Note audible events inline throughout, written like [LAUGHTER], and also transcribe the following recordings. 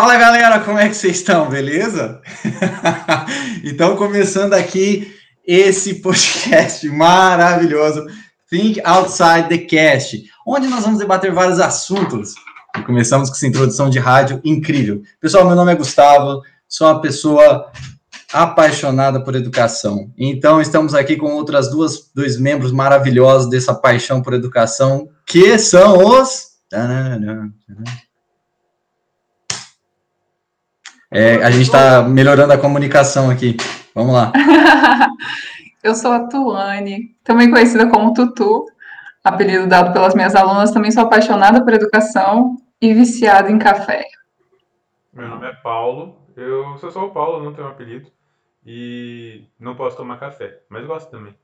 Fala galera, como é que vocês estão? Beleza? [LAUGHS] então, começando aqui esse podcast maravilhoso, Think Outside the Cast, onde nós vamos debater vários assuntos. E começamos com essa introdução de rádio incrível. Pessoal, meu nome é Gustavo, sou uma pessoa apaixonada por educação. Então, estamos aqui com outras duas dois membros maravilhosos dessa paixão por educação, que são os é, a gente está melhorando a comunicação aqui. Vamos lá. [LAUGHS] Eu sou a Tuane, também conhecida como Tutu, apelido dado pelas minhas alunas. Também sou apaixonada por educação e viciada em café. Meu nome é Paulo. Eu sou só o Paulo, não tenho um apelido. E não posso tomar café, mas gosto também.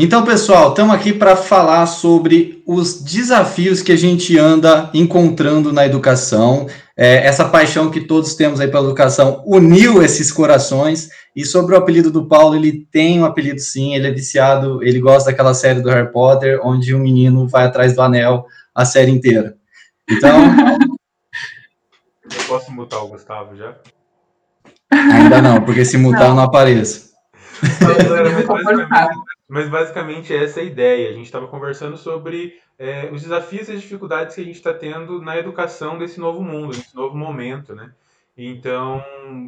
Então, pessoal, estamos aqui para falar sobre os desafios que a gente anda encontrando na educação. É, essa paixão que todos temos aí pela educação uniu esses corações. E sobre o apelido do Paulo, ele tem um apelido sim, ele é viciado, ele gosta daquela série do Harry Potter, onde o um menino vai atrás do anel a série inteira. Então. [LAUGHS] Eu posso mutar o Gustavo já? Ainda não, porque se mutar não. eu não apareço. Mas, mas basicamente essa é a ideia. A gente estava conversando sobre é, os desafios e as dificuldades que a gente está tendo na educação desse novo mundo, desse novo momento, né? Então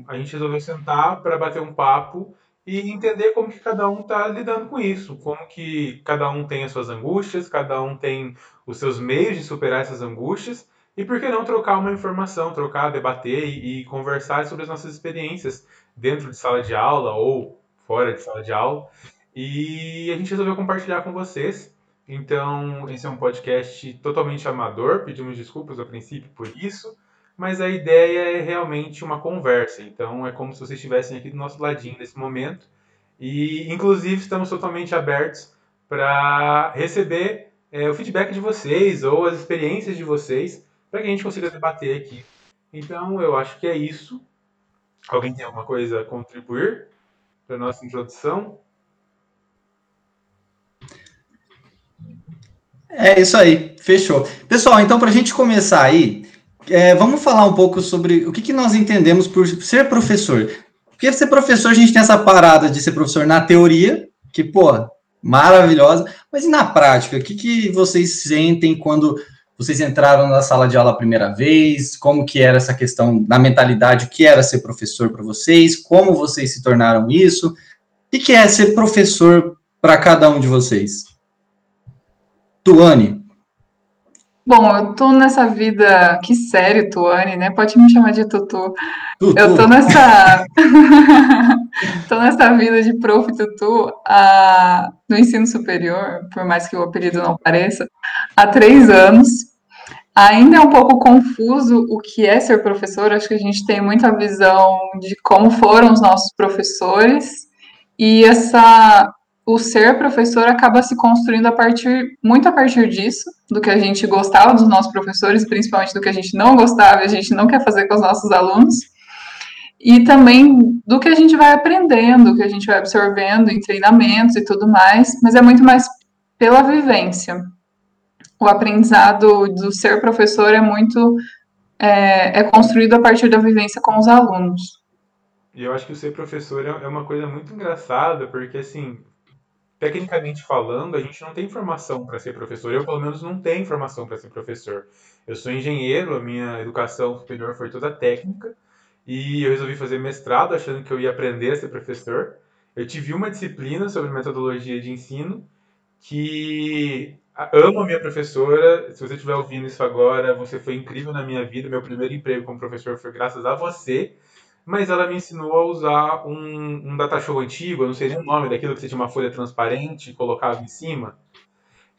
a gente resolveu sentar para bater um papo e entender como que cada um está lidando com isso, como que cada um tem as suas angústias, cada um tem os seus meios de superar essas angústias e por que não trocar uma informação, trocar, debater e, e conversar sobre as nossas experiências dentro de sala de aula ou fora de sala de aula e a gente resolveu compartilhar com vocês. Então, esse é um podcast totalmente amador, pedimos desculpas a princípio por isso, mas a ideia é realmente uma conversa. Então, é como se vocês estivessem aqui do nosso ladinho nesse momento. E, inclusive, estamos totalmente abertos para receber é, o feedback de vocês ou as experiências de vocês para que a gente consiga debater aqui. Então, eu acho que é isso. Alguém tem alguma coisa a contribuir para nossa introdução? É isso aí, fechou. Pessoal, então, para a gente começar aí, é, vamos falar um pouco sobre o que, que nós entendemos por ser professor. Porque ser professor, a gente tem essa parada de ser professor na teoria, que, pô, maravilhosa, mas e na prática? O que, que vocês sentem quando vocês entraram na sala de aula a primeira vez? Como que era essa questão na mentalidade? O que era ser professor para vocês? Como vocês se tornaram isso? O que, que é ser professor para cada um de vocês? Tuane. Bom, eu tô nessa vida. Que sério, Tuane, né? Pode me chamar de Tutu. Tutu. Eu tô nessa. [LAUGHS] [LAUGHS] tô nessa vida de prof Tutu a... no ensino superior, por mais que o apelido não pareça, há três anos. Ainda é um pouco confuso o que é ser professor. Acho que a gente tem muita visão de como foram os nossos professores e essa o ser professor acaba se construindo a partir muito a partir disso, do que a gente gostava dos nossos professores, principalmente do que a gente não gostava e a gente não quer fazer com os nossos alunos. E também do que a gente vai aprendendo, que a gente vai absorvendo em treinamentos e tudo mais, mas é muito mais pela vivência. O aprendizado do ser professor é muito é, é construído a partir da vivência com os alunos. E eu acho que o ser professor é, é uma coisa muito engraçada, porque assim, tecnicamente falando, a gente não tem formação para ser professor. Eu, pelo menos, não tenho formação para ser professor. Eu sou engenheiro, a minha educação superior foi toda técnica e eu resolvi fazer mestrado achando que eu ia aprender a ser professor. Eu tive uma disciplina sobre metodologia de ensino que amo a minha professora. Se você estiver ouvindo isso agora, você foi incrível na minha vida. Meu primeiro emprego como professor foi graças a você mas ela me ensinou a usar um, um data show antigo, eu não sei nem o nome daquilo que você tinha uma folha transparente e colocava em cima.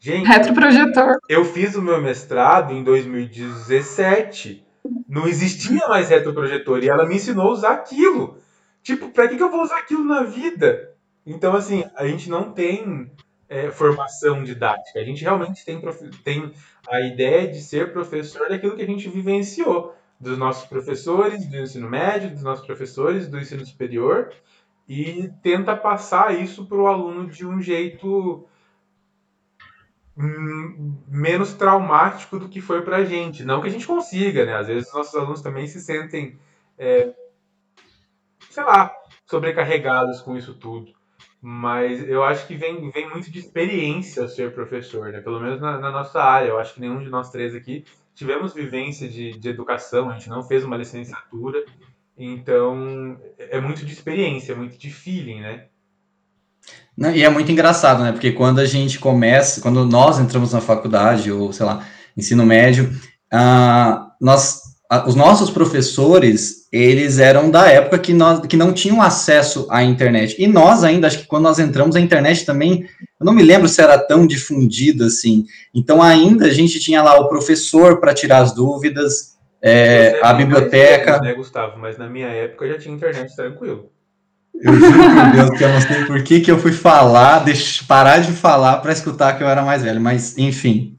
Gente, retroprojetor. Eu fiz o meu mestrado em 2017. Não existia mais retroprojetor e ela me ensinou a usar aquilo. Tipo, para que, que eu vou usar aquilo na vida? Então, assim, a gente não tem é, formação didática. A gente realmente tem, tem a ideia de ser professor daquilo que a gente vivenciou dos nossos professores do ensino médio, dos nossos professores do ensino superior e tenta passar isso para o aluno de um jeito hum, menos traumático do que foi para a gente. Não que a gente consiga, né? Às vezes nossos alunos também se sentem, é, sei lá, sobrecarregados com isso tudo. Mas eu acho que vem, vem muito de experiência ser professor, né? Pelo menos na, na nossa área. Eu acho que nenhum de nós três aqui tivemos vivência de, de educação, a gente não fez uma licenciatura. Então, é muito de experiência, é muito de feeling, né? E é muito engraçado, né? Porque quando a gente começa, quando nós entramos na faculdade, ou sei lá, ensino médio, uh, nós, os nossos professores, eles eram da época que, nós, que não tinham acesso à internet. E nós ainda, acho que quando nós entramos, a internet também, eu não me lembro se era tão difundida assim. Então, ainda a gente tinha lá o professor para tirar as dúvidas, é, a biblioteca. né, Gustavo? Mas na minha época já tinha internet tranquilo. Eu juro por Deus que eu não sei por que, que eu fui falar, deixa, parar de falar para escutar que eu era mais velho, mas enfim.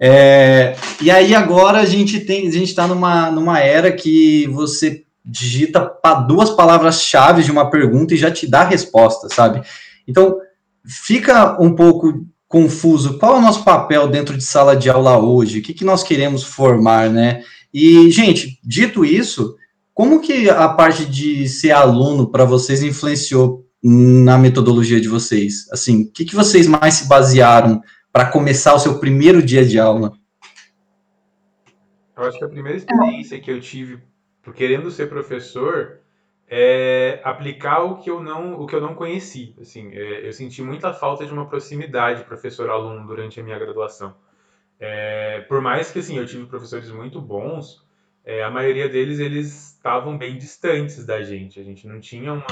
É, e aí agora a gente tem, a gente está numa, numa era que você digita duas palavras-chave de uma pergunta e já te dá a resposta, sabe? Então fica um pouco confuso. Qual é o nosso papel dentro de sala de aula hoje? O que, que nós queremos formar, né? E, gente, dito isso, como que a parte de ser aluno para vocês influenciou na metodologia de vocês? Assim, o que, que vocês mais se basearam para começar o seu primeiro dia de aula? Eu acho que a primeira experiência que eu tive querendo ser professor é aplicar o que eu não o que eu não conheci. Assim, é, eu senti muita falta de uma proximidade professor-aluno durante a minha graduação. É, por mais que assim eu tive professores muito bons, é, a maioria deles eles estavam bem distantes da gente. A gente não tinha uma,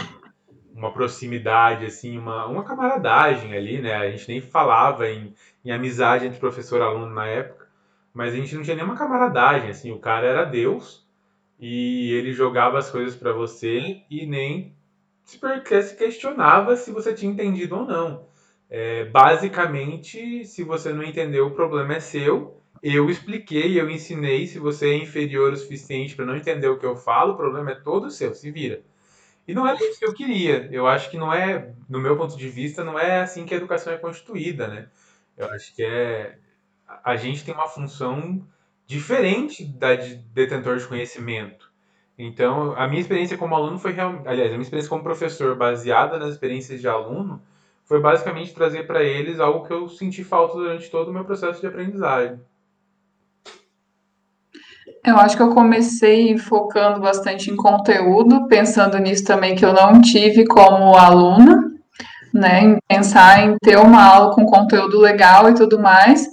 uma proximidade, assim, uma, uma camaradagem ali, né? A gente nem falava em, em amizade entre professor e aluno na época, mas a gente não tinha nenhuma camaradagem, assim. O cara era Deus e ele jogava as coisas para você e nem se questionava se você tinha entendido ou não. É, basicamente, se você não entendeu, o problema é seu eu expliquei, eu ensinei. Se você é inferior o suficiente para não entender o que eu falo, o problema é todo seu, se vira. E não é isso que eu queria. Eu acho que não é, no meu ponto de vista, não é assim que a educação é constituída, né? Eu acho que é a gente tem uma função diferente da de detentor de conhecimento. Então, a minha experiência como aluno foi realmente, aliás, a minha experiência como professor baseada nas experiências de aluno foi basicamente trazer para eles algo que eu senti falta durante todo o meu processo de aprendizagem. Eu acho que eu comecei focando bastante em conteúdo, pensando nisso também que eu não tive como aluna, né, em pensar em ter uma aula com conteúdo legal e tudo mais,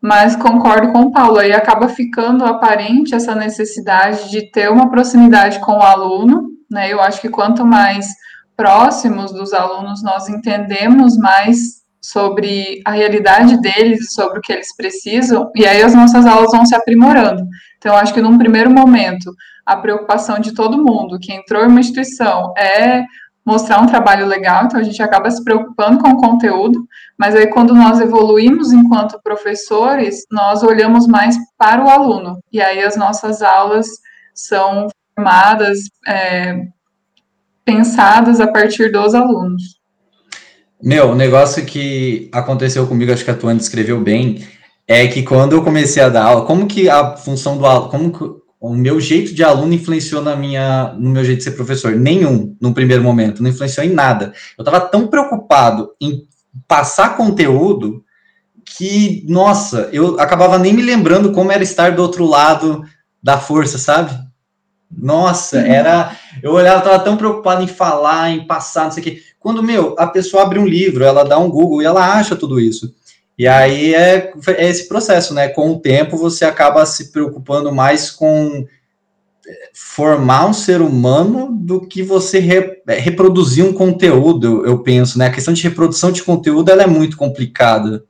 mas concordo com o Paulo, aí acaba ficando aparente essa necessidade de ter uma proximidade com o aluno, né, eu acho que quanto mais próximos dos alunos nós entendemos mais sobre a realidade deles, sobre o que eles precisam, e aí as nossas aulas vão se aprimorando. Então, acho que num primeiro momento, a preocupação de todo mundo que entrou em uma instituição é mostrar um trabalho legal, então a gente acaba se preocupando com o conteúdo, mas aí quando nós evoluímos enquanto professores, nós olhamos mais para o aluno, e aí as nossas aulas são formadas, é, pensadas a partir dos alunos. Meu, o negócio que aconteceu comigo, acho que a Tuane descreveu bem, é que quando eu comecei a dar aula, como que a função do aluno, como o meu jeito de aluno influenciou na minha, no meu jeito de ser professor? Nenhum, no primeiro momento, não influenciou em nada. Eu estava tão preocupado em passar conteúdo que, nossa, eu acabava nem me lembrando como era estar do outro lado da força, sabe? Nossa, uhum. era. Eu olhava, estava tão preocupado em falar, em passar, não sei o quê. Quando, meu, a pessoa abre um livro, ela dá um Google e ela acha tudo isso. E aí é, é esse processo, né? Com o tempo você acaba se preocupando mais com é, formar um ser humano do que você re, é, reproduzir um conteúdo, eu, eu, penso, né? A questão de reprodução de conteúdo ela é muito complicada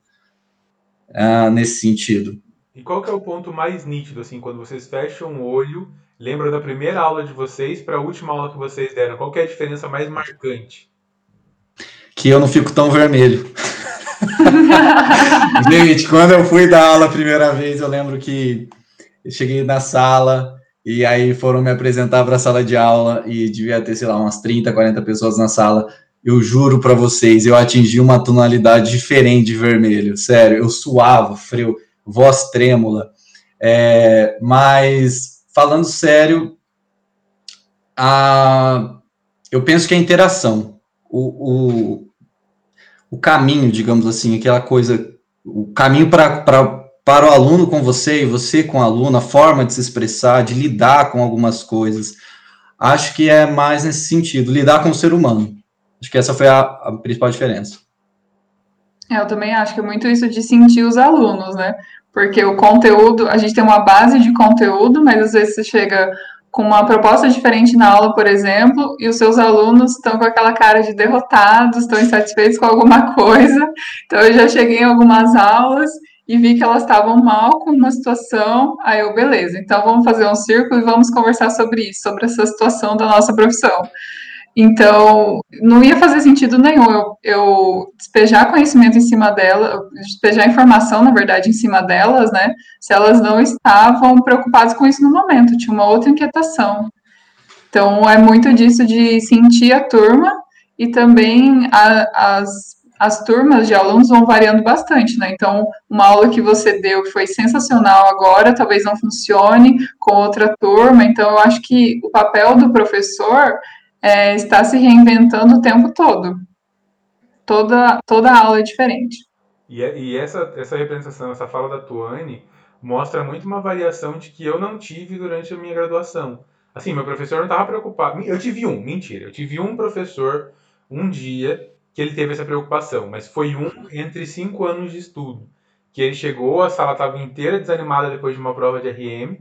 uh, nesse sentido. E qual que é o ponto mais nítido, assim, quando vocês fecham o olho, lembram da primeira aula de vocês para a última aula que vocês deram? Qual que é a diferença mais marcante? Que eu não fico tão vermelho. [LAUGHS] [LAUGHS] Gente, quando eu fui dar aula a primeira vez, eu lembro que eu cheguei na sala e aí foram me apresentar para a sala de aula e devia ter, sei lá, umas 30, 40 pessoas na sala. eu juro para vocês, eu atingi uma tonalidade diferente de vermelho. Sério, eu suava, frio, voz trêmula. É, mas, falando sério, a, eu penso que a interação, o, o, o caminho, digamos assim, aquela coisa, o caminho para para o aluno com você e você com o aluno, a forma de se expressar, de lidar com algumas coisas. Acho que é mais nesse sentido, lidar com o ser humano. Acho que essa foi a, a principal diferença. É, eu também acho que é muito isso de sentir os alunos, né? Porque o conteúdo, a gente tem uma base de conteúdo, mas às vezes você chega com uma proposta diferente na aula, por exemplo, e os seus alunos estão com aquela cara de derrotados, estão insatisfeitos com alguma [LAUGHS] coisa. Então, eu já cheguei em algumas aulas e vi que elas estavam mal com uma situação. Aí eu, beleza, então vamos fazer um círculo e vamos conversar sobre isso, sobre essa situação da nossa profissão. Então, não ia fazer sentido nenhum eu, eu, despejar conhecimento em cima dela, despejar informação, na verdade, em cima delas, né? Se elas não estavam preocupadas com isso no momento, tinha uma outra inquietação. Então, é muito disso de sentir a turma e também a, as as turmas de alunos vão variando bastante, né? Então, uma aula que você deu que foi sensacional agora, talvez não funcione com outra turma. Então, eu acho que o papel do professor é estar se reinventando o tempo todo. Toda, toda aula é diferente. E, é, e essa, essa representação, essa fala da Tuane, mostra muito uma variação de que eu não tive durante a minha graduação. Assim, meu professor não estava preocupado. Eu tive um, mentira, eu tive um professor um dia que ele teve essa preocupação, mas foi um entre cinco anos de estudo. Que ele chegou, a sala estava inteira desanimada depois de uma prova de RM,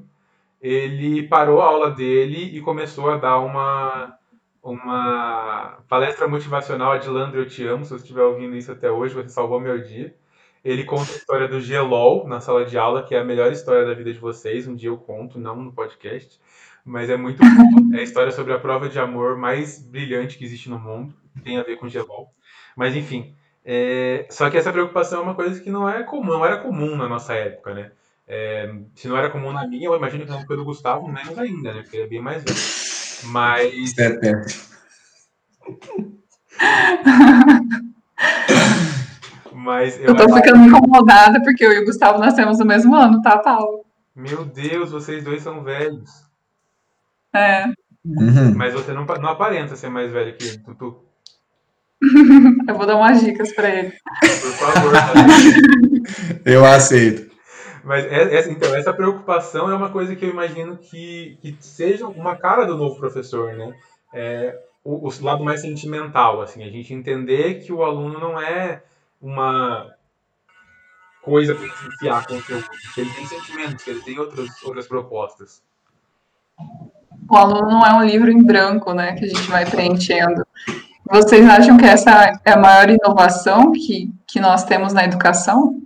ele parou a aula dele e começou a dar uma, uma palestra motivacional a Dilandra, eu te amo, se você estiver ouvindo isso até hoje, você salvou meu dia. Ele conta a história do Gelol na sala de aula, que é a melhor história da vida de vocês. Um dia eu conto, não no podcast, mas é muito bom. É a história sobre a prova de amor mais brilhante que existe no mundo, tem a ver com Gelol. Mas enfim. É, só que essa preocupação é uma coisa que não é comum, não era comum na nossa época, né? É, se não era comum na minha, eu imagino que na época do Gustavo, menos ainda, né? Porque ele é bem mais velho. Mas. Mas eu, eu tô ficando incomodada porque eu e o Gustavo nascemos no mesmo ano, tá, Paulo? Meu Deus, vocês dois são velhos. É. Uhum. Mas você não, não aparenta ser mais velho que tu. [LAUGHS] Eu vou dar umas dicas para ele. Por favor. eu aceito. Mas essa, então, essa preocupação é uma coisa que eu imagino que, que seja uma cara do novo professor, né? É, o, o, lado mais sentimental, assim, a gente entender que o aluno não é uma coisa para enfiar conteúdo, que ele tem sentimentos, que ele tem outras, outras propostas. O aluno não é um livro em branco, né, que a gente vai preenchendo. Vocês acham que essa é a maior inovação que, que nós temos na educação?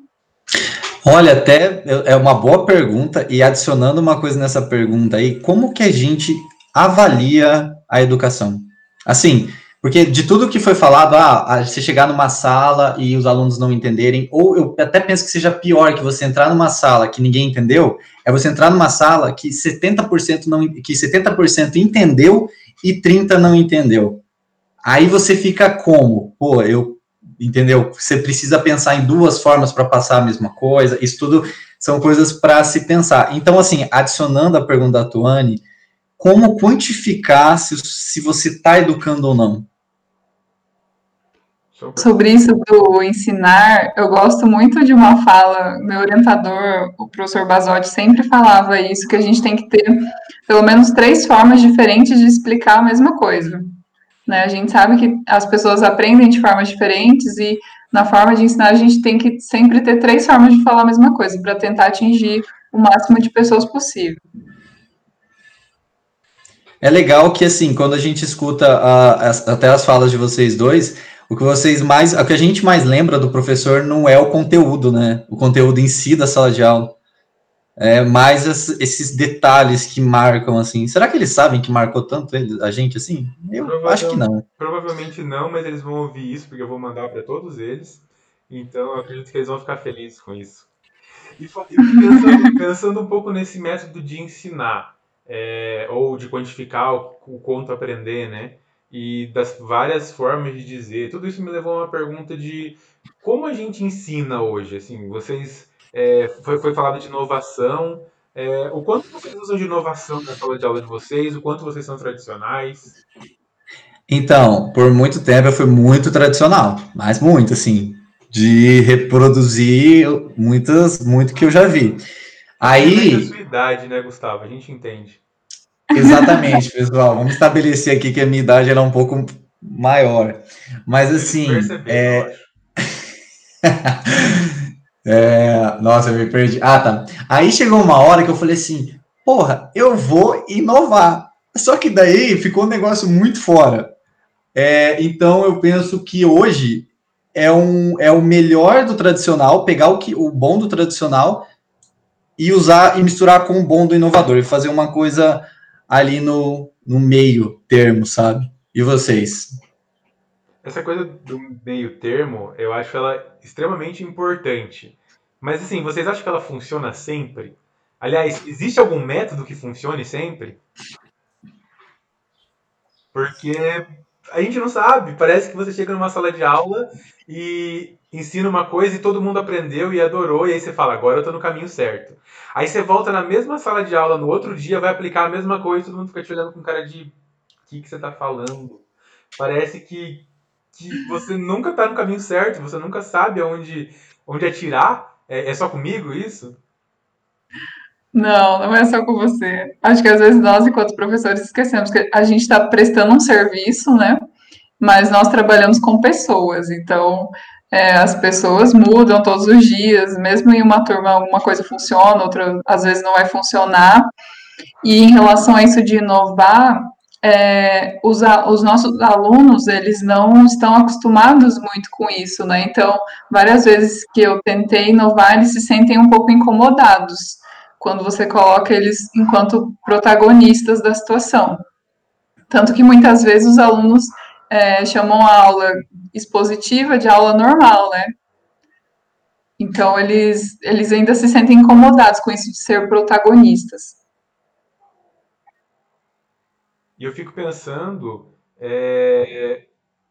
Olha, até é uma boa pergunta, e adicionando uma coisa nessa pergunta aí, como que a gente avalia a educação? Assim, porque de tudo que foi falado, ah, você chegar numa sala e os alunos não entenderem, ou eu até penso que seja pior que você entrar numa sala que ninguém entendeu, é você entrar numa sala que 70% não que 70% entendeu e 30 não entendeu. Aí você fica como? Pô, eu entendeu? Você precisa pensar em duas formas para passar a mesma coisa. Isso tudo são coisas para se pensar. Então, assim, adicionando a pergunta da Tuane, como quantificar se, se você está educando ou não? Sobre isso do ensinar, eu gosto muito de uma fala, meu orientador, o professor Basotti, sempre falava isso, que a gente tem que ter pelo menos três formas diferentes de explicar a mesma coisa. Né? A gente sabe que as pessoas aprendem de formas diferentes e na forma de ensinar a gente tem que sempre ter três formas de falar a mesma coisa para tentar atingir o máximo de pessoas possível. É legal que assim, quando a gente escuta a, até as falas de vocês dois, o que vocês mais, o que a gente mais lembra do professor não é o conteúdo, né? O conteúdo em si da sala de aula é, mais esses detalhes que marcam, assim. Será que eles sabem que marcou tanto ele, a gente, assim? Eu acho que não. Provavelmente não, mas eles vão ouvir isso, porque eu vou mandar para todos eles. Então, eu acredito que eles vão ficar felizes com isso. E, pensando, [LAUGHS] pensando um pouco nesse método de ensinar, é, ou de quantificar o, o quanto aprender, né? e das várias formas de dizer. Tudo isso me levou a uma pergunta de como a gente ensina hoje. Assim, vocês é, foi, foi falado de inovação. É, o quanto vocês usam de inovação na sala de aula de vocês? O quanto vocês são tradicionais? Então, por muito tempo eu fui muito tradicional, mas muito, assim, de reproduzir muitas, muito que eu já vi. Aí. a sua idade, né, Gustavo? A gente entende. Exatamente, pessoal. Vamos estabelecer aqui que a minha idade era um pouco maior. Mas assim. É... [LAUGHS] é... Nossa, eu me perdi. Ah, tá. Aí chegou uma hora que eu falei assim: porra, eu vou inovar. Só que daí ficou um negócio muito fora. É, então eu penso que hoje é, um, é o melhor do tradicional, pegar o, que, o bom do tradicional e usar e misturar com o bom do inovador e fazer uma coisa ali no, no meio termo, sabe? E vocês? Essa coisa do meio termo, eu acho ela extremamente importante. Mas assim, vocês acham que ela funciona sempre? Aliás, existe algum método que funcione sempre? Porque a gente não sabe. Parece que você chega numa sala de aula e ensina uma coisa e todo mundo aprendeu e adorou, e aí você fala, agora eu tô no caminho certo. Aí você volta na mesma sala de aula no outro dia, vai aplicar a mesma coisa e todo mundo fica te olhando com cara de o que, que você tá falando? Parece que, que você nunca tá no caminho certo, você nunca sabe aonde, onde atirar. É, é só comigo isso? Não, não é só com você. Acho que às vezes nós, enquanto professores, esquecemos que a gente está prestando um serviço, né? Mas nós trabalhamos com pessoas, então é, as pessoas mudam todos os dias, mesmo em uma turma uma coisa funciona, outra às vezes não vai funcionar. E em relação a isso de inovar, é, os, os, nossos alunos, eles não estão acostumados muito com isso, né? Então, várias vezes que eu tentei inovar, eles se sentem um pouco incomodados quando você coloca eles enquanto protagonistas da situação. Tanto que muitas vezes os alunos é, chamam a aula expositiva de aula normal, né? Então eles, eles ainda se sentem incomodados com isso de ser protagonistas. E eu fico pensando é,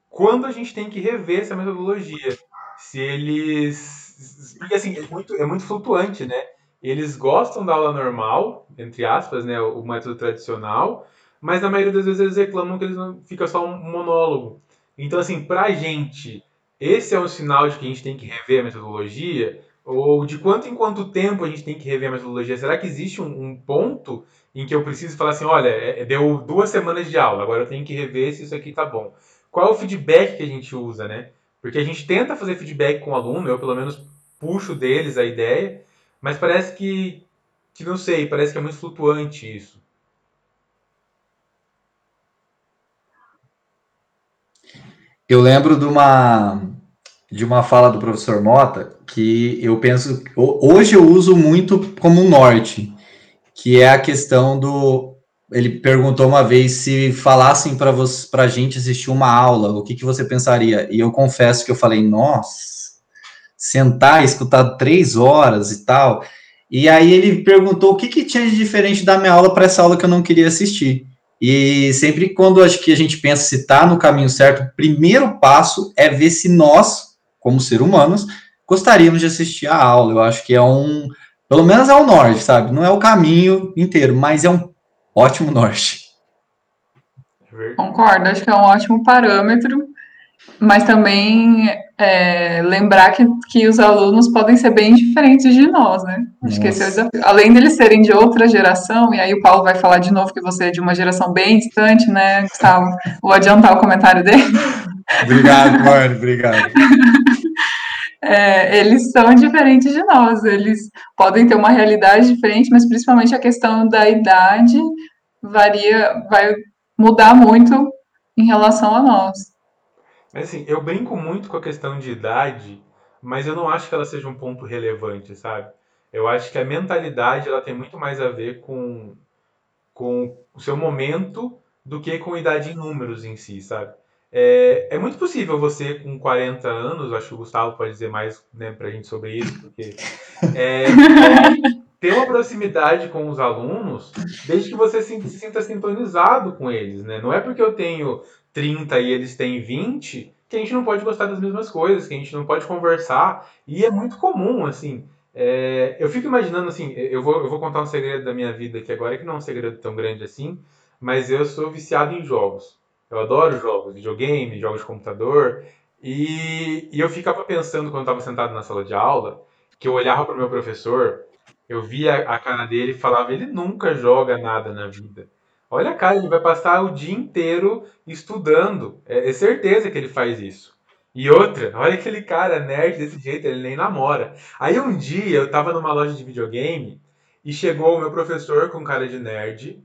quando a gente tem que rever essa metodologia. Se eles. Porque assim, é muito, é muito flutuante, né? Eles gostam da aula normal, entre aspas, né? O método tradicional, mas na maioria das vezes eles reclamam que eles não fica só um monólogo. Então, assim, pra gente, esse é um sinal de que a gente tem que rever a metodologia? Ou de quanto em quanto tempo a gente tem que rever a metodologia? Será que existe um, um ponto em que eu preciso falar assim, olha, é, é, deu duas semanas de aula, agora eu tenho que rever se isso aqui tá bom. Qual é o feedback que a gente usa, né? Porque a gente tenta fazer feedback com o aluno, eu pelo menos puxo deles a ideia, mas parece que, que não sei, parece que é muito flutuante isso. Eu lembro de uma de uma fala do professor Mota que eu penso hoje eu uso muito como norte, que é a questão do ele perguntou uma vez se falassem para para a gente assistir uma aula, o que, que você pensaria? E eu confesso que eu falei, nossa, sentar, escutar três horas e tal. E aí ele perguntou o que, que tinha de diferente da minha aula para essa aula que eu não queria assistir. E sempre quando acho que a gente pensa se está no caminho certo, o primeiro passo é ver se nós, como ser humanos, gostaríamos de assistir a aula. Eu acho que é um, pelo menos é o norte, sabe? Não é o caminho inteiro, mas é um ótimo norte. Concordo, acho que é um ótimo parâmetro, mas também é, lembrar que, que os alunos podem ser bem diferentes de nós, né? Acho Nossa. que esse é o desafio. Além deles serem de outra geração, e aí o Paulo vai falar de novo que você é de uma geração bem distante, né, Gustavo? Vou adiantar o comentário dele. Obrigado, Mano, obrigado. [LAUGHS] É, eles são diferentes de nós, eles podem ter uma realidade diferente, mas principalmente a questão da idade varia, vai mudar muito em relação a nós. Assim, eu brinco muito com a questão de idade, mas eu não acho que ela seja um ponto relevante, sabe? Eu acho que a mentalidade ela tem muito mais a ver com, com o seu momento do que com idade em números em si, sabe? É, é muito possível você com 40 anos, acho que o Gustavo pode dizer mais né, pra gente sobre isso, porque é, [LAUGHS] ter uma proximidade com os alunos desde que você se, se sinta sintonizado com eles, né? Não é porque eu tenho 30 e eles têm 20, que a gente não pode gostar das mesmas coisas, que a gente não pode conversar. E é muito comum, assim. É, eu fico imaginando, assim, eu vou, eu vou contar um segredo da minha vida aqui agora, que não é um segredo tão grande assim, mas eu sou viciado em jogos. Eu adoro jogos, videogame, jogos de computador. E, e eu ficava pensando quando estava sentado na sala de aula, que eu olhava para o meu professor, eu via a cara dele e falava: ele nunca joga nada na vida. Olha a cara, ele vai passar o dia inteiro estudando. É, é certeza que ele faz isso. E outra, olha aquele cara nerd desse jeito, ele nem namora. Aí um dia eu tava numa loja de videogame e chegou o meu professor com cara de nerd,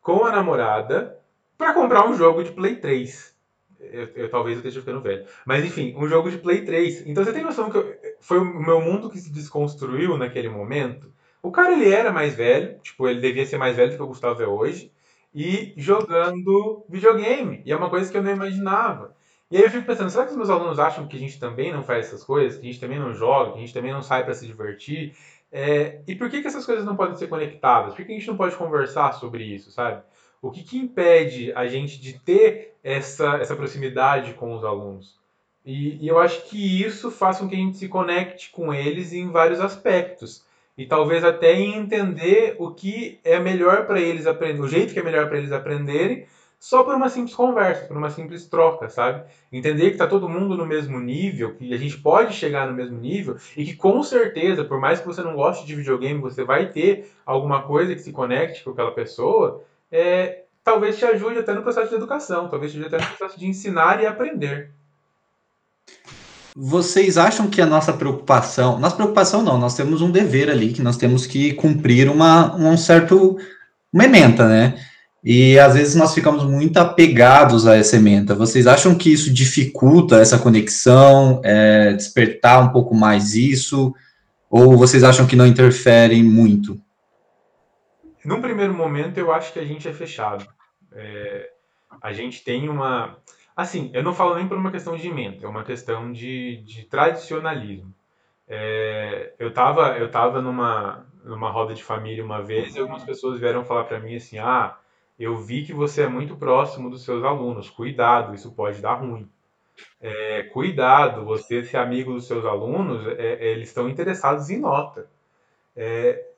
com a namorada, para comprar um jogo de Play 3. Eu, eu, talvez eu esteja ficando velho. Mas enfim, um jogo de Play 3. Então você tem noção que eu, foi o meu mundo que se desconstruiu naquele momento? O cara ele era mais velho, tipo, ele devia ser mais velho do que o Gustavo é hoje e jogando videogame. E é uma coisa que eu não imaginava. E aí eu fico pensando, será que os meus alunos acham que a gente também não faz essas coisas, que a gente também não joga, que a gente também não sai para se divertir? É, e por que, que essas coisas não podem ser conectadas? Por que a gente não pode conversar sobre isso, sabe? O que, que impede a gente de ter essa, essa proximidade com os alunos? E, e eu acho que isso faz com que a gente se conecte com eles em vários aspectos e talvez até em entender o que é melhor para eles aprender, o jeito que é melhor para eles aprenderem, só por uma simples conversa, por uma simples troca, sabe? Entender que está todo mundo no mesmo nível, que a gente pode chegar no mesmo nível e que com certeza, por mais que você não goste de videogame, você vai ter alguma coisa que se conecte com aquela pessoa, é, talvez te ajude até no processo de educação, talvez te ajude até no processo de ensinar e aprender. Vocês acham que a nossa preocupação, nossa preocupação não, nós temos um dever ali que nós temos que cumprir uma um certo uma ementa, né? E às vezes nós ficamos muito apegados a essa ementa. Vocês acham que isso dificulta essa conexão, é, despertar um pouco mais isso? Ou vocês acham que não interferem muito? Num primeiro momento, eu acho que a gente é fechado. É, a gente tem uma. Assim, eu não falo nem por uma questão de emenda, é uma questão de, de tradicionalismo. É, eu estava eu tava numa, numa roda de família uma vez e algumas pessoas vieram falar para mim assim: ah, eu vi que você é muito próximo dos seus alunos, cuidado, isso pode dar ruim. É, cuidado, você ser amigo dos seus alunos, é, é eles estão interessados em nota. É,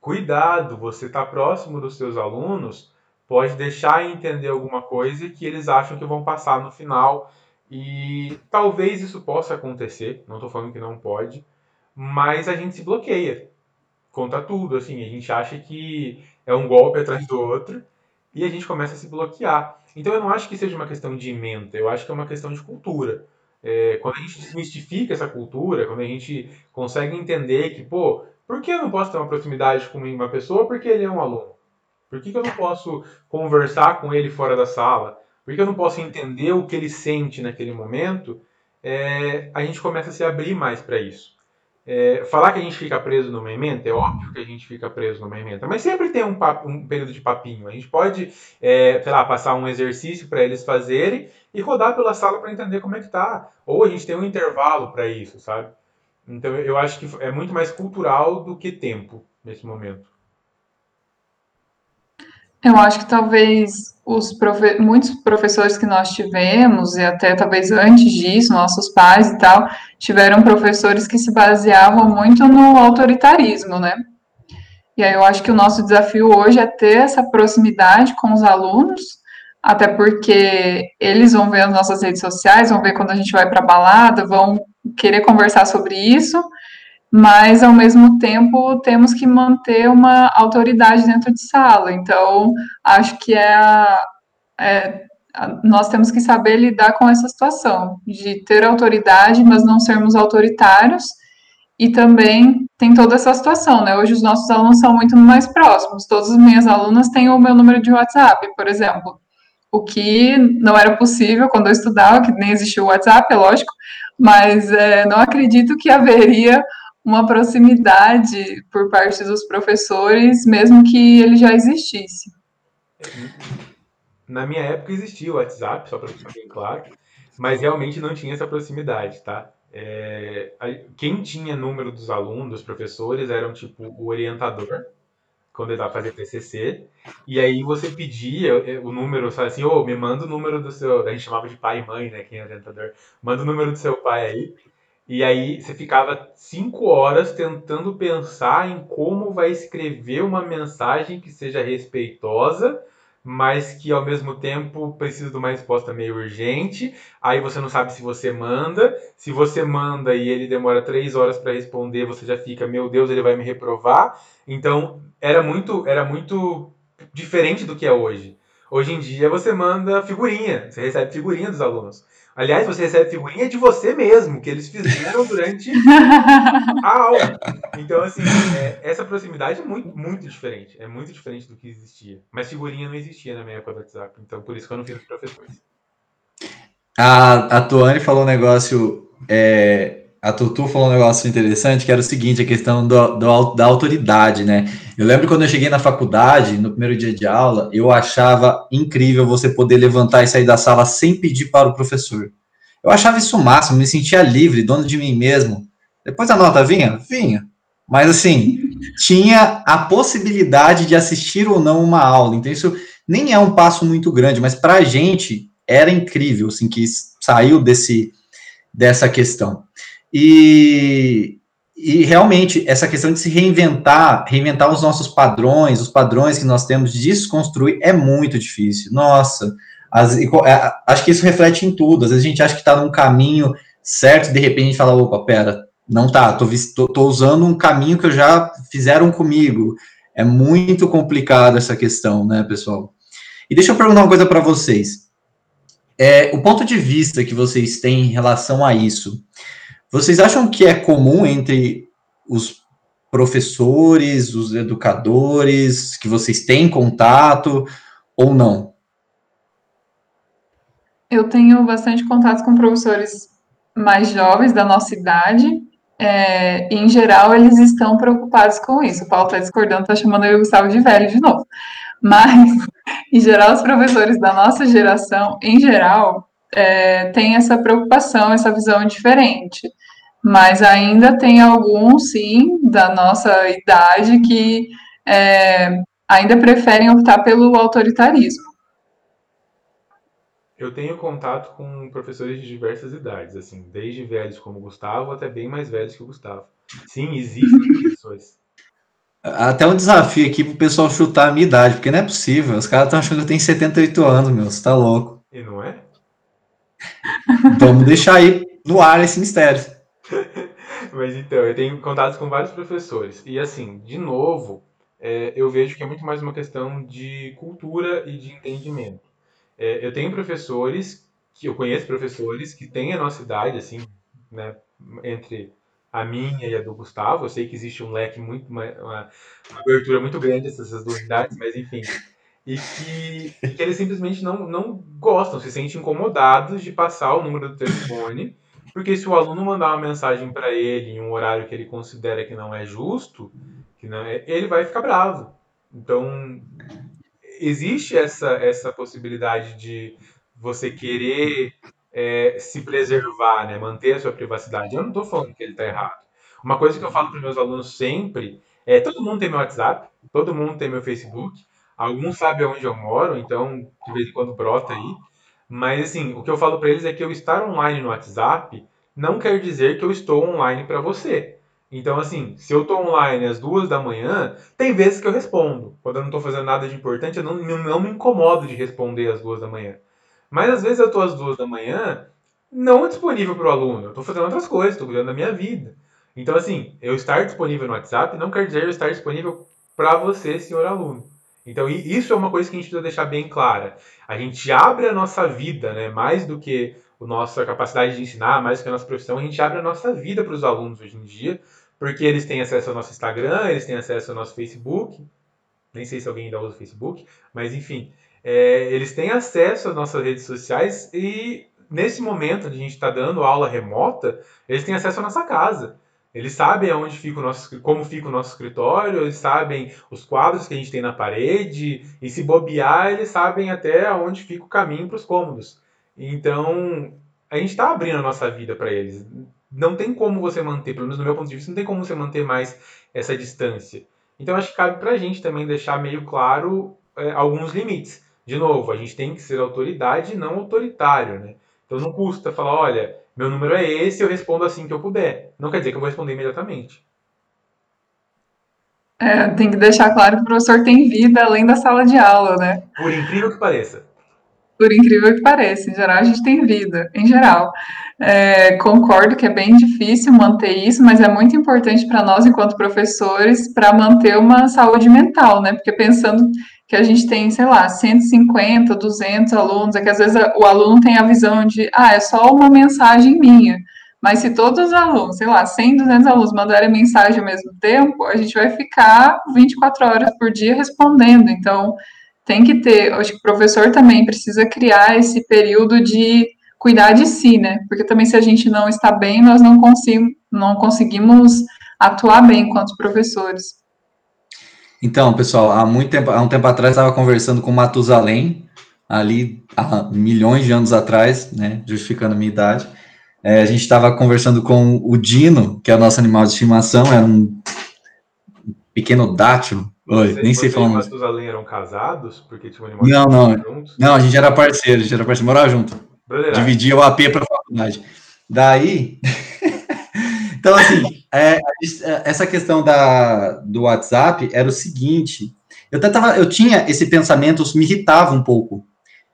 cuidado, você está próximo dos seus alunos, pode deixar entender alguma coisa que eles acham que vão passar no final. E talvez isso possa acontecer, não estou falando que não pode, mas a gente se bloqueia. Conta tudo, assim, a gente acha que é um golpe atrás do outro e a gente começa a se bloquear. Então eu não acho que seja uma questão de ementa, eu acho que é uma questão de cultura. É, quando a gente desmistifica essa cultura, quando a gente consegue entender que, pô, por que eu não posso ter uma proximidade com uma pessoa porque ele é um aluno? Por que, que eu não posso conversar com ele fora da sala? Por que eu não posso entender o que ele sente naquele momento? É, a gente começa a se abrir mais para isso. É, falar que a gente fica preso numa emenda, é óbvio que a gente fica preso numa emenda, mas sempre tem um, papo, um período de papinho. A gente pode, é, sei lá, passar um exercício para eles fazerem e rodar pela sala para entender como é que tá. Ou a gente tem um intervalo para isso, sabe? Então eu acho que é muito mais cultural do que tempo nesse momento. Eu acho que talvez os profe muitos professores que nós tivemos, e até talvez antes disso, nossos pais e tal, tiveram professores que se baseavam muito no autoritarismo, né? E aí eu acho que o nosso desafio hoje é ter essa proximidade com os alunos, até porque eles vão ver as nossas redes sociais, vão ver quando a gente vai para balada, vão querer conversar sobre isso, mas ao mesmo tempo temos que manter uma autoridade dentro de sala. Então, acho que é, é nós temos que saber lidar com essa situação de ter autoridade, mas não sermos autoritários. E também tem toda essa situação, né? Hoje os nossos alunos são muito mais próximos. Todas as minhas alunas têm o meu número de WhatsApp, por exemplo. O que não era possível quando eu estudava, que nem existia o WhatsApp, é lógico, mas é, não acredito que haveria uma proximidade por parte dos professores, mesmo que ele já existisse. Na minha época existia o WhatsApp, só para ficar bem claro, mas realmente não tinha essa proximidade, tá? É, quem tinha número dos alunos, dos professores, eram tipo o orientador, quando ele estava fazendo TCC, e aí você pedia é, o número, sabe assim, ô, oh, me manda o número do seu, a gente chamava de pai e mãe, né, quem é orientador, manda o número do seu pai aí, e aí você ficava cinco horas tentando pensar em como vai escrever uma mensagem que seja respeitosa, mas que ao mesmo tempo precisa de uma resposta meio urgente. Aí você não sabe se você manda. Se você manda e ele demora três horas para responder, você já fica, meu Deus, ele vai me reprovar. Então era muito, era muito diferente do que é hoje. Hoje em dia você manda figurinha, você recebe figurinha dos alunos. Aliás, você recebe figurinha de você mesmo, que eles fizeram durante [LAUGHS] a aula. Então, assim, é, essa proximidade é muito, muito diferente. É muito diferente do que existia. Mas figurinha não existia na minha época do WhatsApp. Então, por isso que eu não fiz os professores. A, a Tuane falou um negócio é, a Tutu falou um negócio interessante, que era o seguinte, a questão do, do, da autoridade, né? Eu lembro quando eu cheguei na faculdade, no primeiro dia de aula, eu achava incrível você poder levantar e sair da sala sem pedir para o professor. Eu achava isso o máximo, me sentia livre, dono de mim mesmo. Depois a nota vinha? Vinha. Mas assim, tinha a possibilidade de assistir ou não uma aula. Então isso nem é um passo muito grande, mas para a gente era incrível, assim, que saiu desse, dessa questão. E, e realmente, essa questão de se reinventar, reinventar os nossos padrões, os padrões que nós temos, desconstruir, é muito difícil. Nossa, as, é, acho que isso reflete em tudo. Às vezes a gente acha que está num caminho certo, de repente a gente fala, opa, pera, não tá, tô, tô, tô usando um caminho que já fizeram comigo. É muito complicado essa questão, né, pessoal? E deixa eu perguntar uma coisa para vocês. É, o ponto de vista que vocês têm em relação a isso, vocês acham que é comum entre os professores, os educadores, que vocês têm contato ou não? Eu tenho bastante contato com professores mais jovens da nossa idade. É, em geral, eles estão preocupados com isso. O Paulo está discordando, está chamando eu Gustavo de velho de novo. Mas, [LAUGHS] em geral, os professores da nossa geração, em geral, é, têm essa preocupação, essa visão diferente mas ainda tem alguns, sim, da nossa idade que é, ainda preferem optar pelo autoritarismo. Eu tenho contato com professores de diversas idades, assim, desde velhos como o Gustavo até bem mais velhos que o Gustavo. Sim, existem [LAUGHS] professores. Até um desafio aqui pro pessoal chutar a minha idade, porque não é possível. Os caras estão achando que eu tenho 78 anos, meu. Você tá louco. E não é? Vamos deixar aí no ar esse mistério. Mas então, eu tenho contato com vários professores. E assim, de novo, é, eu vejo que é muito mais uma questão de cultura e de entendimento. É, eu tenho professores, que eu conheço professores que têm a nossa idade, assim, né, entre a minha e a do Gustavo. Eu sei que existe um leque muito, uma, uma abertura muito grande essas duas idades, mas enfim. E que, e que eles simplesmente não, não gostam, se sentem incomodados de passar o número do telefone porque se o aluno mandar uma mensagem para ele em um horário que ele considera que não é justo, que não é, ele vai ficar bravo. Então, existe essa, essa possibilidade de você querer é, se preservar, né? manter a sua privacidade. Eu não estou falando que ele está errado. Uma coisa que eu falo para meus alunos sempre é: todo mundo tem meu WhatsApp, todo mundo tem meu Facebook, alguns sabem onde eu moro, então de vez em quando brota aí. Mas assim, o que eu falo para eles é que eu estar online no WhatsApp não quer dizer que eu estou online para você. Então, assim, se eu estou online às duas da manhã, tem vezes que eu respondo. Quando eu não estou fazendo nada de importante, eu não, não me incomodo de responder às duas da manhã. Mas às vezes eu estou às duas da manhã não disponível para o aluno. Eu estou fazendo outras coisas, estou cuidando da minha vida. Então, assim, eu estar disponível no WhatsApp não quer dizer eu estar disponível para você, senhor aluno. Então, isso é uma coisa que a gente precisa deixar bem clara. A gente abre a nossa vida, né? Mais do que a nossa capacidade de ensinar, mais do que a nossa profissão, a gente abre a nossa vida para os alunos hoje em dia, porque eles têm acesso ao nosso Instagram, eles têm acesso ao nosso Facebook. Nem sei se alguém ainda usa o Facebook, mas enfim, é, eles têm acesso às nossas redes sociais e nesse momento onde a gente está dando aula remota, eles têm acesso à nossa casa. Eles sabem aonde fica o nosso, como fica o nosso escritório, eles sabem os quadros que a gente tem na parede, e se bobear, eles sabem até aonde fica o caminho para os cômodos. Então, a gente está abrindo a nossa vida para eles. Não tem como você manter, pelo menos no meu ponto de vista, não tem como você manter mais essa distância. Então acho que cabe para a gente também deixar meio claro é, alguns limites. De novo, a gente tem que ser autoridade e não autoritário, né? Então não custa falar, olha, meu número é esse, eu respondo assim que eu puder. Não quer dizer que eu vou responder imediatamente. É, tem que deixar claro que o professor tem vida além da sala de aula, né? Por incrível que pareça. Por incrível que pareça, em geral a gente tem vida, em geral. É, concordo que é bem difícil manter isso, mas é muito importante para nós, enquanto professores, para manter uma saúde mental, né? Porque pensando que a gente tem, sei lá, 150, 200 alunos, é que às vezes o aluno tem a visão de, ah, é só uma mensagem minha. Mas se todos os alunos, sei lá, 100, 200 alunos mandarem mensagem ao mesmo tempo, a gente vai ficar 24 horas por dia respondendo. Então, tem que ter, acho que o professor também precisa criar esse período de cuidar de si, né? Porque também se a gente não está bem, nós não, consigo, não conseguimos atuar bem enquanto professores. Então, pessoal, há muito tempo, há um tempo atrás estava conversando com Matusalém, ali há milhões de anos atrás, né, justificando a minha idade. É, a gente estava conversando com o Dino, que é o nosso animal de estimação, era um pequeno dátilo. Oi, nem sei falar. Os Matusalém eram casados? Porque tinha um animal não, não. Juntos? Não, a gente era parceiro, a gente era parceiro, morava junto. Dividia o AP para a faculdade. Daí. [LAUGHS] então, assim, é, essa questão da, do WhatsApp era o seguinte. Eu, tava, eu tinha esse pensamento, me irritava um pouco.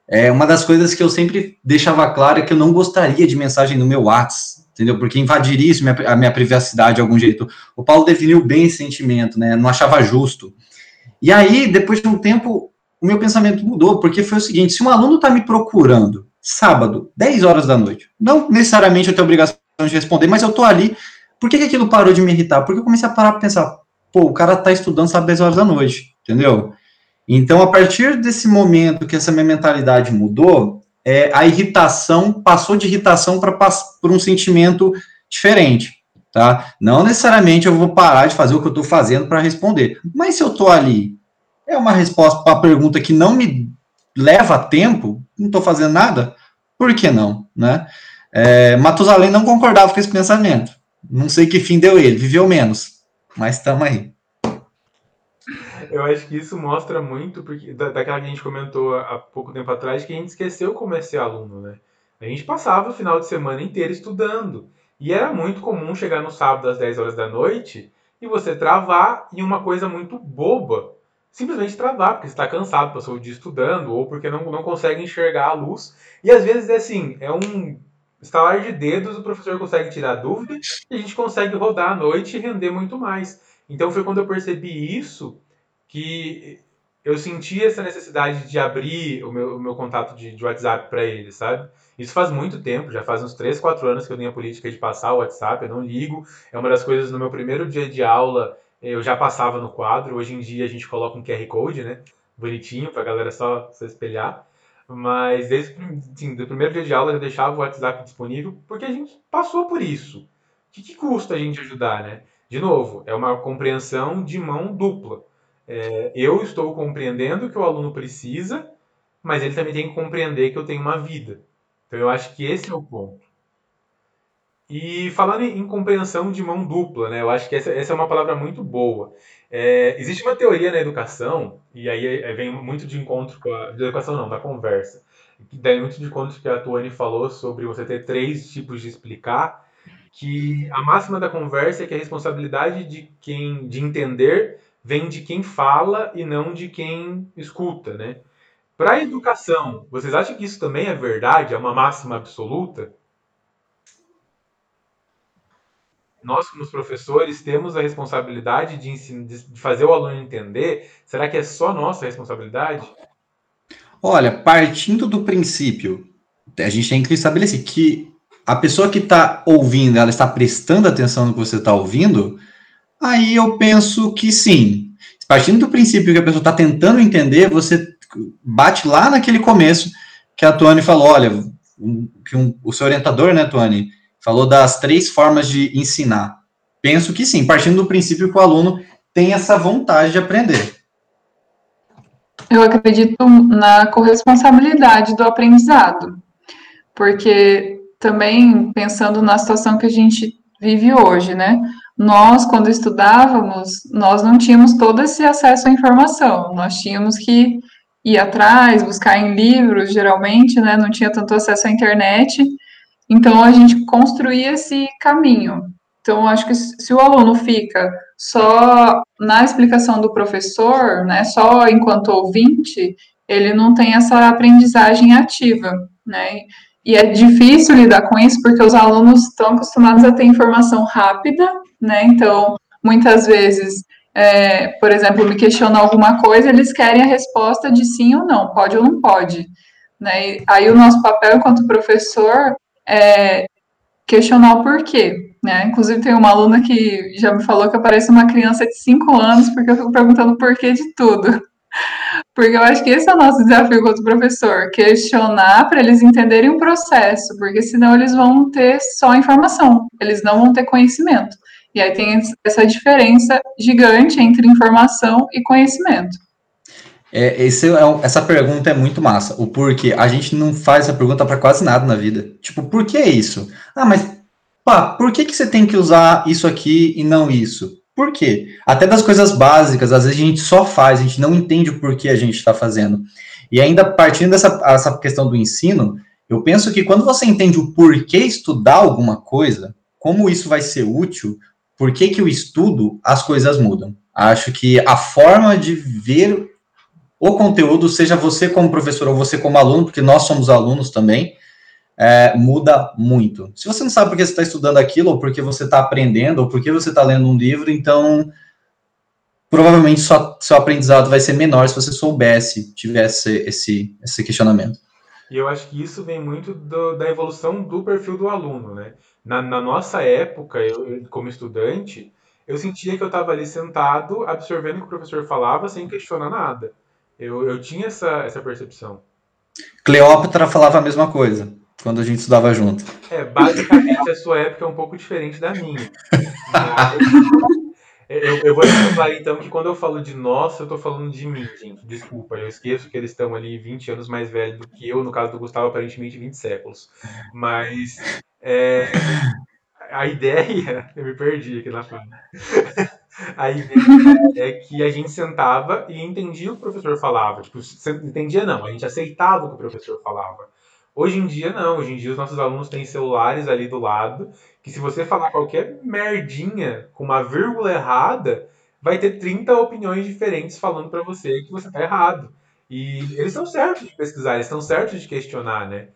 É uma das coisas que eu sempre deixava claro é que eu não gostaria de mensagem no meu WhatsApp, entendeu? Porque invadiria isso minha, a minha privacidade de algum jeito. O Paulo definiu bem esse sentimento, né? Não achava justo. E aí, depois de um tempo, o meu pensamento mudou, porque foi o seguinte: se um aluno está me procurando sábado, 10 horas da noite, não necessariamente eu tenho obrigação de responder, mas eu estou ali, por que, que aquilo parou de me irritar? Porque eu comecei a parar para pensar, pô, o cara está estudando sábado, 10 horas da noite, entendeu? Então, a partir desse momento que essa minha mentalidade mudou, é, a irritação passou de irritação para um sentimento diferente, tá? Não necessariamente eu vou parar de fazer o que eu estou fazendo para responder, mas se eu estou ali, é uma resposta para a pergunta que não me leva tempo, não estou fazendo nada, por que não, né? É, Matusalém não concordava com esse pensamento. Não sei que fim deu ele, viveu menos, mas estamos aí. Eu acho que isso mostra muito, porque daquela que a gente comentou há pouco tempo atrás, que a gente esqueceu como é ser aluno, né? A gente passava o final de semana inteiro estudando. E era muito comum chegar no sábado às 10 horas da noite e você travar em uma coisa muito boba. Simplesmente travar, porque você está cansado, passou o dia estudando, ou porque não, não consegue enxergar a luz. E às vezes é assim, é um estalar de dedos, o professor consegue tirar dúvida e a gente consegue rodar à noite e render muito mais. Então foi quando eu percebi isso que eu senti essa necessidade de abrir o meu, o meu contato de, de WhatsApp para ele, sabe? Isso faz muito tempo, já faz uns 3, 4 anos que eu tenho a política de passar o WhatsApp, eu não ligo. É uma das coisas no meu primeiro dia de aula, eu já passava no quadro. Hoje em dia a gente coloca um QR Code, né? Bonitinho, para a galera só se espelhar. Mas desde assim, do primeiro dia de aula eu deixava o WhatsApp disponível porque a gente passou por isso. O que, que custa a gente ajudar, né? De novo, é uma compreensão de mão dupla é, eu estou compreendendo o que o aluno precisa, mas ele também tem que compreender que eu tenho uma vida. Então eu acho que esse é o ponto. E falando em, compreensão de mão dupla, né, eu acho que essa, essa é uma palavra muito boa. É, existe uma teoria na educação, e aí é, vem muito de encontro com a. De educação não, da conversa. Daí muito de encontro que a Tuane falou sobre você ter três tipos de explicar, que a máxima da conversa é que a responsabilidade de quem de entender vem de quem fala e não de quem escuta, né? Para a educação, vocês acham que isso também é verdade? É uma máxima absoluta? Nós, como professores, temos a responsabilidade de, de fazer o aluno entender. Será que é só nossa responsabilidade? Olha, partindo do princípio, a gente tem que estabelecer que a pessoa que está ouvindo, ela está prestando atenção no que você está ouvindo, Aí eu penso que sim. Partindo do princípio que a pessoa está tentando entender, você bate lá naquele começo que a Tuane falou, olha, um, que um, o seu orientador, né, Tuane, falou das três formas de ensinar. Penso que sim, partindo do princípio que o aluno tem essa vontade de aprender. Eu acredito na corresponsabilidade do aprendizado, porque também pensando na situação que a gente vive hoje, né? nós, quando estudávamos, nós não tínhamos todo esse acesso à informação, nós tínhamos que ir atrás, buscar em livros, geralmente, né, não tinha tanto acesso à internet, então a gente construía esse caminho. Então, acho que se o aluno fica só na explicação do professor, né, só enquanto ouvinte, ele não tem essa aprendizagem ativa, né? E é difícil lidar com isso porque os alunos estão acostumados a ter informação rápida, né? Então, muitas vezes, é, por exemplo, me questionam alguma coisa, eles querem a resposta de sim ou não, pode ou não pode. Né? E aí o nosso papel enquanto professor é questionar o porquê. Né? Inclusive, tem uma aluna que já me falou que eu pareço uma criança de 5 anos porque eu fico perguntando o porquê de tudo. Porque eu acho que esse é o nosso desafio como professor, questionar para eles entenderem o processo, porque senão eles vão ter só informação, eles não vão ter conhecimento. E aí tem essa diferença gigante entre informação e conhecimento. É, esse é, essa pergunta é muito massa. O porquê. A gente não faz essa pergunta para quase nada na vida. Tipo, por que isso? Ah, mas pá, por que, que você tem que usar isso aqui e não isso? Por quê? Até das coisas básicas, às vezes a gente só faz, a gente não entende o porquê a gente está fazendo. E ainda partindo dessa essa questão do ensino, eu penso que quando você entende o porquê estudar alguma coisa, como isso vai ser útil, por que, que o estudo, as coisas mudam. Acho que a forma de ver o conteúdo, seja você como professor ou você como aluno, porque nós somos alunos também, é, muda muito. Se você não sabe por que você está estudando aquilo, ou porque você está aprendendo, ou porque você está lendo um livro, então provavelmente sua, seu aprendizado vai ser menor se você soubesse, tivesse esse, esse questionamento. E eu acho que isso vem muito do, da evolução do perfil do aluno, né? Na, na nossa época, eu, como estudante, eu sentia que eu estava ali sentado, absorvendo o que o professor falava, sem questionar nada. Eu, eu tinha essa, essa percepção. Cleópatra falava a mesma coisa quando a gente estudava junto. É, basicamente a sua época é um pouco diferente da minha. eu, eu, vou falar então que quando eu falo de nós, eu tô falando de mim, gente. Desculpa, eu esqueço que eles estão ali 20 anos mais velhos do que eu, no caso do Gustavo, aparentemente 20 séculos. Mas é, a ideia. [LAUGHS] Eu me perdi aqui na fala. A ideia é que a gente sentava e entendia o que o professor falava. Tipo, entendia não, a gente aceitava o que o professor falava. Hoje em dia, não. Hoje em dia, os nossos alunos têm celulares ali do lado, que se você falar qualquer merdinha com uma vírgula errada, vai ter 30 opiniões diferentes falando para você que você tá errado. E eles estão certos de pesquisar, eles estão certos de questionar, né?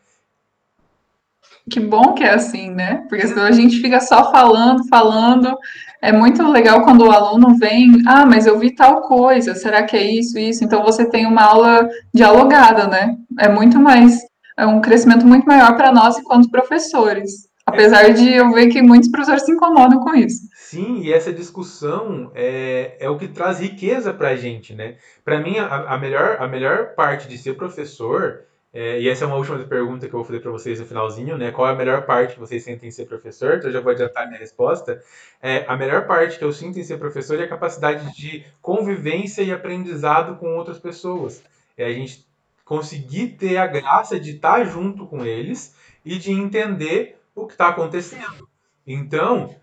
Que bom que é assim, né? Porque senão a gente fica só falando, falando. É muito legal quando o aluno vem, ah, mas eu vi tal coisa, será que é isso, isso? Então você tem uma aula dialogada, né? É muito mais é um crescimento muito maior para nós enquanto professores. Apesar de eu ver que muitos professores se incomodam com isso. Sim, e essa discussão é, é o que traz riqueza para a gente, né? Para mim, a, a, melhor, a melhor parte de ser professor, é, e essa é uma última pergunta que eu vou fazer para vocês no finalzinho, né? Qual é a melhor parte que vocês sentem em ser professor? Então, eu já vou adiantar minha resposta. É, a melhor parte que eu sinto em ser professor é a capacidade de convivência e aprendizado com outras pessoas. É a gente conseguir ter a graça de estar junto com eles e de entender o que está acontecendo. Então,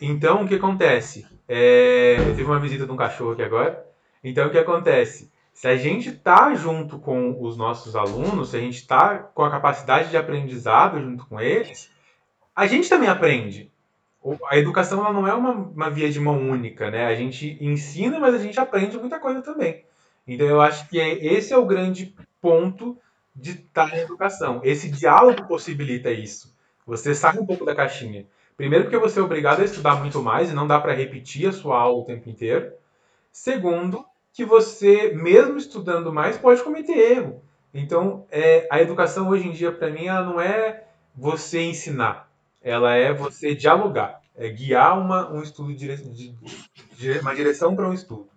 então o que acontece? É, eu tive uma visita de um cachorro aqui agora. Então o que acontece? Se a gente está junto com os nossos alunos, se a gente está com a capacidade de aprendizado junto com eles, a gente também aprende. A educação ela não é uma, uma via de mão única, né? A gente ensina, mas a gente aprende muita coisa também. Então eu acho que é, esse é o grande ponto de estar na educação. Esse diálogo possibilita isso. Você sai um pouco da caixinha. Primeiro porque você é obrigado a estudar muito mais e não dá para repetir a sua aula o tempo inteiro. Segundo, que você, mesmo estudando mais, pode cometer erro. Então, é, a educação hoje em dia, para mim, ela não é você ensinar. Ela é você dialogar. É guiar uma, um estudo, de, de uma direção para um estudo.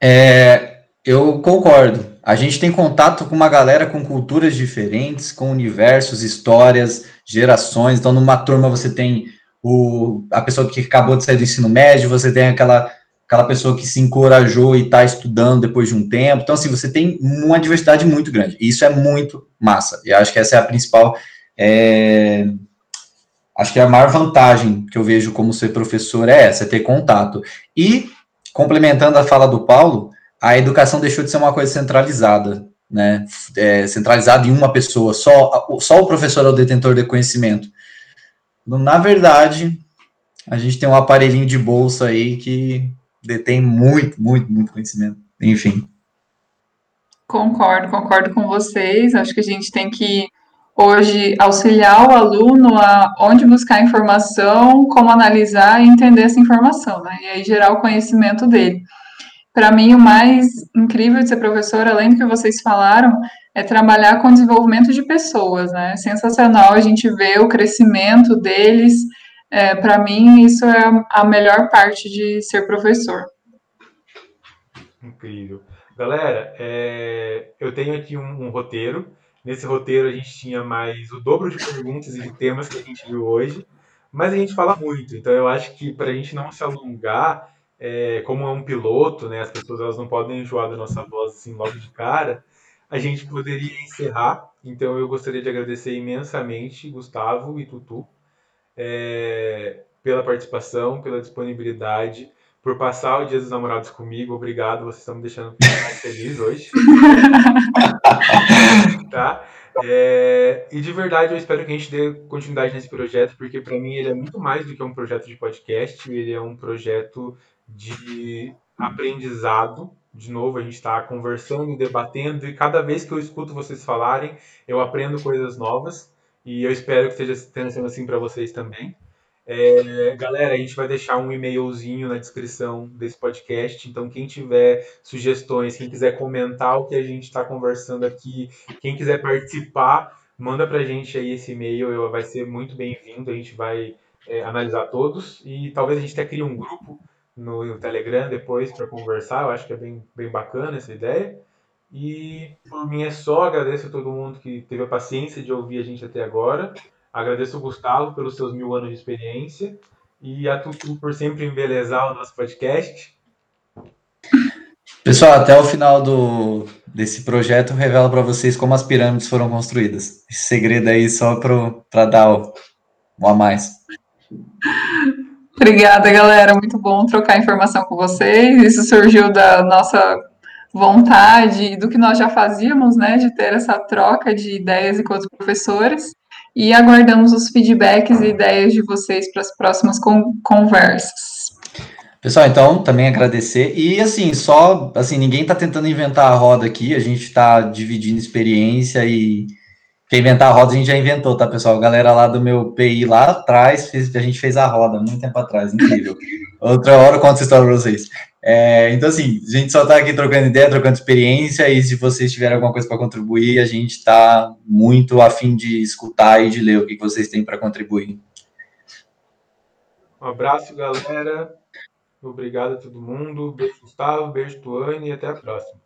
É, eu concordo. A gente tem contato com uma galera com culturas diferentes, com universos, histórias, gerações. Então, numa turma você tem o, a pessoa que acabou de sair do ensino médio, você tem aquela, aquela pessoa que se encorajou e está estudando depois de um tempo. Então, assim, você tem uma diversidade muito grande. E isso é muito massa. E acho que essa é a principal. É, acho que a maior vantagem que eu vejo como ser professor é essa, é ter contato. E, complementando a fala do Paulo, a educação deixou de ser uma coisa centralizada, né? É, centralizada em uma pessoa, só, só o professor é o detentor de conhecimento. Na verdade, a gente tem um aparelhinho de bolsa aí que detém muito, muito, muito conhecimento. Enfim. Concordo, concordo com vocês. Acho que a gente tem que hoje auxiliar o aluno a onde buscar informação, como analisar e entender essa informação, né? E aí gerar o conhecimento dele. Para mim, o mais incrível de ser professor, além do que vocês falaram, é trabalhar com desenvolvimento de pessoas, né? Sensacional a gente ver o crescimento deles. É, Para mim, isso é a melhor parte de ser professor. Incrível. Galera, é, eu tenho aqui um, um, roteiro. Nesse roteiro a gente tinha mais o dobro de perguntas e de temas que a gente viu hoje, mas a gente fala muito. Então eu acho que para a gente não se alongar, é, como é um piloto, né, as pessoas elas não podem enjoar da nossa voz assim logo de cara, a gente poderia encerrar. Então eu gostaria de agradecer imensamente Gustavo e Tutu é, pela participação, pela disponibilidade por passar o Dia dos Namorados comigo. Obrigado, vocês estão me deixando mais feliz hoje. [LAUGHS] tá? É, e de verdade, eu espero que a gente dê continuidade nesse projeto, porque para mim ele é muito mais do que um projeto de podcast, ele é um projeto de aprendizado. De novo, a gente está conversando, debatendo, e cada vez que eu escuto vocês falarem, eu aprendo coisas novas, e eu espero que esteja sendo assim para vocês também. É, galera, a gente vai deixar um e-mailzinho na descrição desse podcast. Então, quem tiver sugestões, quem quiser comentar o que a gente está conversando aqui, quem quiser participar, manda para a gente aí esse e-mail. Vai ser muito bem-vindo. A gente vai é, analisar todos e talvez a gente até crie um grupo no, no Telegram depois para conversar. Eu acho que é bem, bem bacana essa ideia. E por mim é só. Agradeço a todo mundo que teve a paciência de ouvir a gente até agora. Agradeço o Gustavo pelos seus mil anos de experiência e a Tutu por sempre embelezar o nosso podcast. Pessoal, até o final do, desse projeto eu revelo para vocês como as pirâmides foram construídas. Esse segredo aí só para dar o, o a mais. Obrigada, galera. Muito bom trocar informação com vocês. Isso surgiu da nossa vontade do que nós já fazíamos, né, de ter essa troca de ideias com os professores e aguardamos os feedbacks e ideias de vocês para as próximas con conversas. Pessoal, então, também agradecer. E assim, só assim, ninguém está tentando inventar a roda aqui, a gente está dividindo experiência e quem inventar a roda a gente já inventou, tá, pessoal? A galera lá do meu PI lá atrás, fez, a gente fez a roda muito tempo atrás, incrível. [LAUGHS] Outra hora eu conto essa história para vocês. É, então, assim, a gente só está aqui trocando ideia, trocando experiência, e se vocês tiverem alguma coisa para contribuir, a gente está muito afim de escutar e de ler o que vocês têm para contribuir. Um abraço, galera. Obrigado a todo mundo. Beijo, Gustavo. Beijo, Tuane, e até a próxima.